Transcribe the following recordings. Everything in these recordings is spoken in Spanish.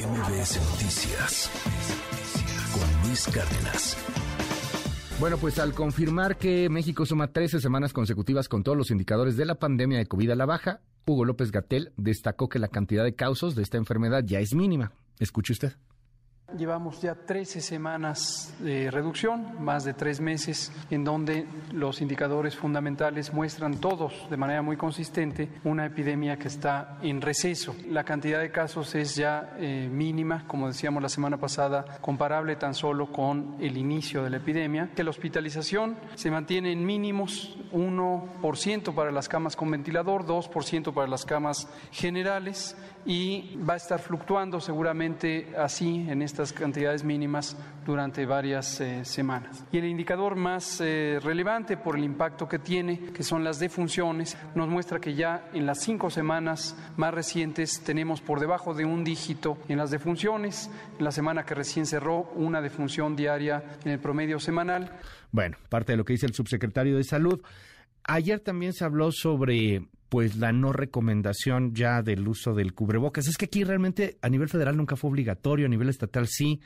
MBS Noticias con Luis Cárdenas. Bueno, pues al confirmar que México suma 13 semanas consecutivas con todos los indicadores de la pandemia de COVID a la baja, Hugo López Gatel destacó que la cantidad de casos de esta enfermedad ya es mínima. Escuche usted. Llevamos ya 13 semanas de reducción, más de tres meses, en donde los indicadores fundamentales muestran todos de manera muy consistente una epidemia que está en receso. La cantidad de casos es ya eh, mínima, como decíamos la semana pasada, comparable tan solo con el inicio de la epidemia. Que la hospitalización se mantiene en mínimos, 1% para las camas con ventilador, 2% para las camas generales y va a estar fluctuando seguramente así en esta cantidades mínimas durante varias eh, semanas. Y el indicador más eh, relevante por el impacto que tiene, que son las defunciones, nos muestra que ya en las cinco semanas más recientes tenemos por debajo de un dígito en las defunciones. En la semana que recién cerró, una defunción diaria en el promedio semanal. Bueno, parte de lo que dice el subsecretario de Salud. Ayer también se habló sobre pues la no recomendación ya del uso del cubrebocas. Es que aquí realmente a nivel federal nunca fue obligatorio, a nivel estatal sí.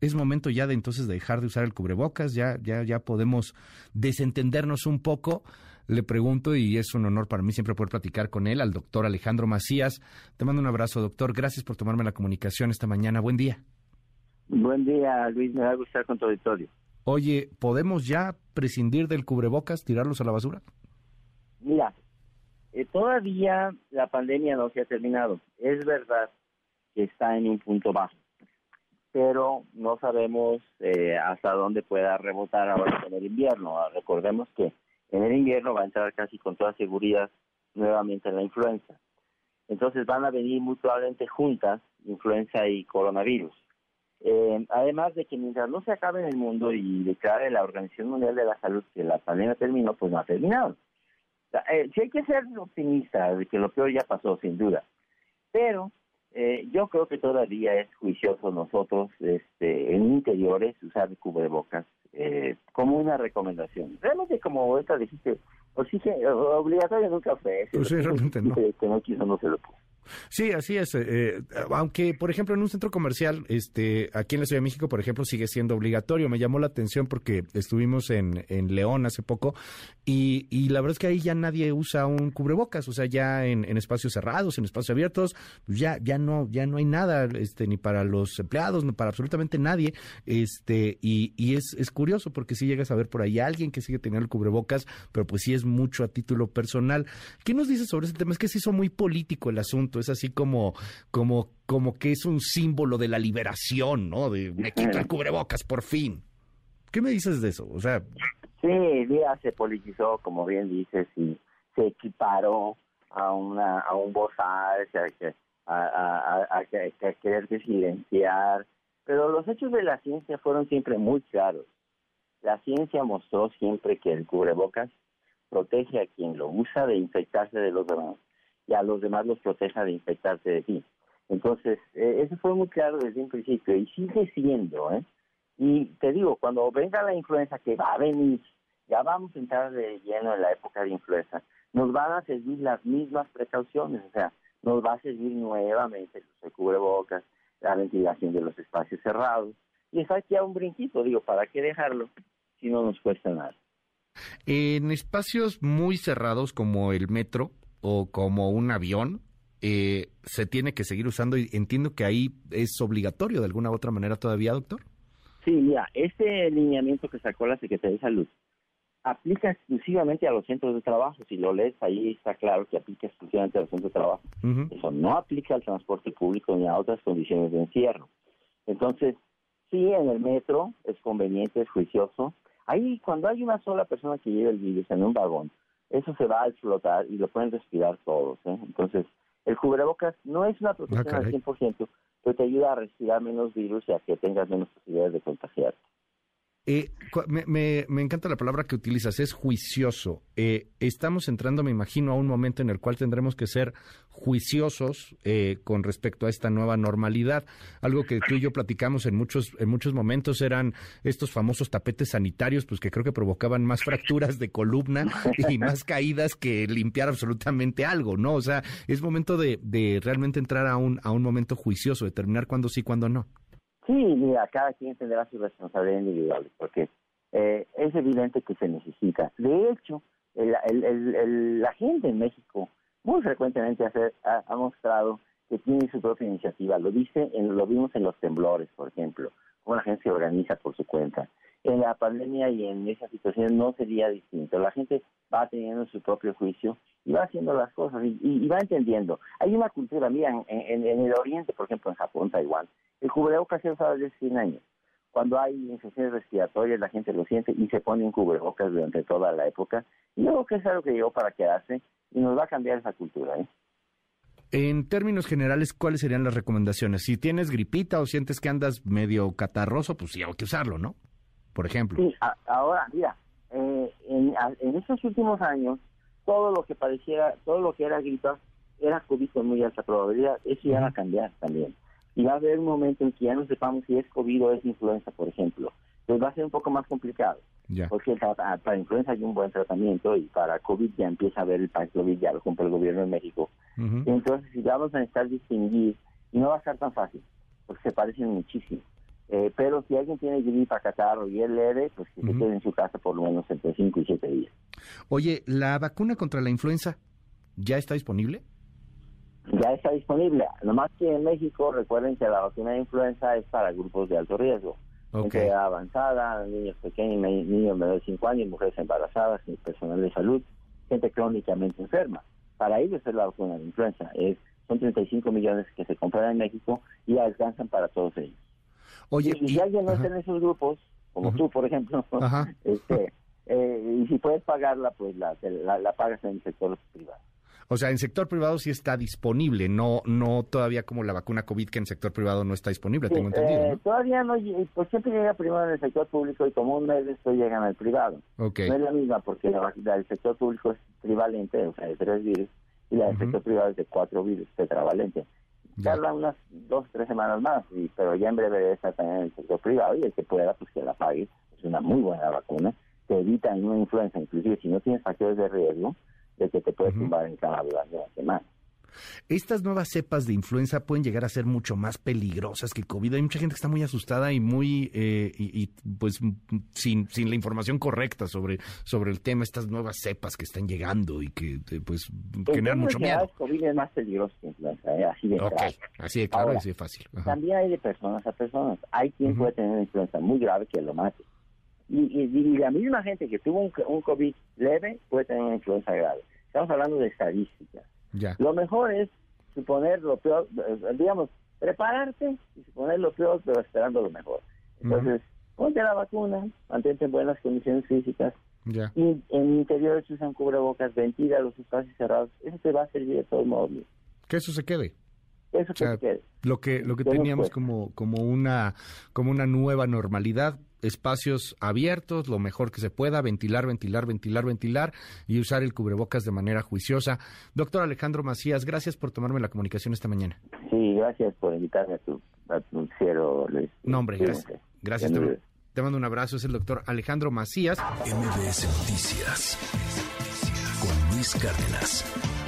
Es momento ya de entonces de dejar de usar el cubrebocas, ya ya ya podemos desentendernos un poco. Le pregunto y es un honor para mí siempre poder platicar con él, al doctor Alejandro Macías. Te mando un abrazo, doctor. Gracias por tomarme la comunicación esta mañana. Buen día. Buen día, Luis. Me va a gustar con tu auditorio. Oye, ¿podemos ya prescindir del cubrebocas, tirarlos a la basura? Mira, eh, todavía la pandemia no se ha terminado. Es verdad que está en un punto bajo, pero no sabemos eh, hasta dónde pueda rebotar ahora en el invierno. Ah, recordemos que en el invierno va a entrar casi con toda seguridad nuevamente la influenza. Entonces van a venir muy probablemente juntas influenza y coronavirus. Eh, además de que mientras no se acabe en el mundo y declare la Organización Mundial de la Salud que la pandemia terminó, pues no ha terminado. Eh, sí hay que ser optimista de que lo peor ya pasó, sin duda. Pero eh, yo creo que todavía es juicioso nosotros este, en interiores usar cubrebocas eh, como una recomendación. Realmente como esta dijiste, obligatorio nunca fue. Pues sí, realmente no. Que no quiso no se lo puso. Sí, así es. Eh, eh, aunque, por ejemplo, en un centro comercial, este, aquí en la Ciudad de México, por ejemplo, sigue siendo obligatorio. Me llamó la atención porque estuvimos en, León hace poco y, y, la verdad es que ahí ya nadie usa un cubrebocas, o sea, ya en, espacios cerrados, en espacios abiertos, pues ya, ya no, ya no hay nada, este, ni para los empleados, ni para absolutamente nadie, este, y, y es, es curioso porque si llegas a ver por ahí a alguien que sigue teniendo el cubrebocas, pero pues sí es mucho a título personal. ¿Qué nos dices sobre ese tema? Es que se hizo muy político el asunto es así como, como, como que es un símbolo de la liberación, ¿no? De me quito el cubrebocas por fin. ¿Qué me dices de eso? O sea, sí, mira, se politizó, como bien dices, y se equiparó a una a un bozal, a, a, a, a, querer silenciar, pero los hechos de la ciencia fueron siempre muy claros. La ciencia mostró siempre que el cubrebocas protege a quien lo usa de infectarse de los demás y a los demás los proteja de infectarse de ti. Entonces, eh, eso fue muy claro desde un principio y sigue siendo, ¿eh? Y te digo, cuando venga la influenza, que va a venir, ya vamos a entrar de lleno en la época de influenza, nos van a servir las mismas precauciones, o sea, nos va a servir nuevamente el cubrebocas, la ventilación de los espacios cerrados, y es aquí a un brinquito, digo, ¿para qué dejarlo si no nos cuesta nada? En espacios muy cerrados como el metro, o como un avión, eh, se tiene que seguir usando y entiendo que ahí es obligatorio de alguna u otra manera todavía, doctor. Sí, mira, este lineamiento que sacó la Secretaría de Salud aplica exclusivamente a los centros de trabajo. Si lo lees ahí está claro que aplica exclusivamente a los centros de trabajo. Eso no aplica al transporte público ni a otras condiciones de encierro. Entonces, sí, en el metro es conveniente, es juicioso. Ahí, cuando hay una sola persona que lleva el virus en un vagón, eso se va a explotar y lo pueden respirar todos. ¿eh? Entonces, el cubrebocas no es una protección ah, al 100%, pero te ayuda a respirar menos virus y a que tengas menos posibilidades de contagiarte. Eh, me, encanta la palabra que utilizas, es juicioso. Eh, estamos entrando, me imagino, a un momento en el cual tendremos que ser juiciosos eh, con respecto a esta nueva normalidad. Algo que tú y yo platicamos en muchos, en muchos momentos eran estos famosos tapetes sanitarios, pues que creo que provocaban más fracturas de columna y más caídas que limpiar absolutamente algo, ¿no? O sea, es momento de, realmente entrar a un, a un momento juicioso, determinar cuándo sí, cuándo no. Sí, mira, cada quien tendrá su responsabilidad individual, porque eh, es evidente que se necesita. De hecho, la gente en México muy frecuentemente ha, mostrado que tiene su propia iniciativa. Lo dice, en, lo vimos en los temblores, por ejemplo, cómo la gente se organiza por su cuenta. En la pandemia y en esa situación no sería distinto. La gente va teniendo su propio juicio y va haciendo las cosas y, va entendiendo. Hay una cultura, mira, en, en, el Oriente, por ejemplo, en Japón, Taiwán, el cubrebocas se ha usado desde 100 años. Cuando hay infecciones respiratorias, la gente lo siente y se pone un cubrebocas durante toda la época. Y luego que es algo que llegó para quedarse y nos va a cambiar esa cultura. ¿eh? En términos generales, ¿cuáles serían las recomendaciones? Si tienes gripita o sientes que andas medio catarroso, pues sí hay que usarlo, ¿no? Por ejemplo. Sí, ahora, mira, eh, en, en estos últimos años, todo lo que pareciera, todo lo que era gripa, era COVID con muy alta probabilidad. Eso ya va a cambiar también y va a haber un momento en que ya no sepamos si es COVID o es influenza, por ejemplo. Pues va a ser un poco más complicado. Porque para influenza hay un buen tratamiento y para COVID ya empieza a haber el COVID, ya lo cumple el gobierno de México. Entonces, si vamos a necesitar distinguir, y no va a ser tan fácil, porque se parecen muchísimo. Eh, pero si alguien tiene gripa, catarro y es leve, pues que se quede en su casa por lo menos entre 5 y 7 días. Oye, ¿la vacuna contra la influenza ya está disponible? Ya está disponible. Nomás que en México, recuerden que la vacuna de influenza es para grupos de alto riesgo. Gente avanzada, niños pequeños, niños menores de 5 años, mujeres embarazadas, personal de salud, gente crónicamente enferma. Para ellos es la vacuna de influenza. Es, son 35 millones que se compran en México y alcanzan para todos ellos. Oye, y, si alguien no está en esos grupos, como tú, por ejemplo, este, eh, y si puedes pagarla, pues la, la pagas en el sector privado. O sea, en sector privado sí está disponible, no no todavía como la vacuna COVID que en sector privado no está disponible, tengo entendido. Eh, todavía no, pues siempre llega primero en el sector público y como un mes después llega en el privado. Okay. No es la misma porque la, del sector público es trivalente, o sea, de tres virus, y la del sector privado es de cuatro virus, tetravalente. Tarda unas dos, tres semanas más, y, pero ya en breve está también en el sector privado y el que pueda, pues que la pague. Es una muy buena vacuna, te evita una influenza, inclusive si no tienes factores de riesgo, que te puede tumbar en cama durante una semana. Estas nuevas cepas de influenza pueden llegar a ser mucho más peligrosas que COVID. Hay mucha gente que está muy asustada y muy, eh, y, pues, sin, sin la información correcta sobre, sobre el tema, estas nuevas cepas que están llegando y que, eh, pues, generan mucho miedo. COVID es más peligroso que influenza, eh, así de okay. Así de claro, así de fácil. También hay de personas a personas. Hay quien puede tener una influenza muy grave que lo mate. Y, la misma gente que tuvo un, un COVID leve puede tener una influenza grave. Estamos hablando de estadísticas. Lo mejor es suponer lo peor, eh, digamos, prepararte y suponer lo peor, pero esperando lo mejor. Entonces, ponte la vacuna, mantente en buenas condiciones físicas. Y en interiores usan cubrebocas, ventila los espacios cerrados. Eso te va a servir de todo modo. Que eso se quede. Eso se quede. Lo que, lo que teníamos como, como, una, como una nueva normalidad, espacios abiertos, lo mejor que se pueda, ventilar, ventilar, ventilar, ventilar y usar el cubrebocas de manera juiciosa. Doctor Alejandro Macías, gracias por tomarme la comunicación esta mañana. Sí, gracias por invitarme a tu, noticiero, Luis. No, hombre, gracias. Gracias. Te, mando un abrazo. Es el doctor Alejandro Macías. MBS Noticias con Luis Cárdenas.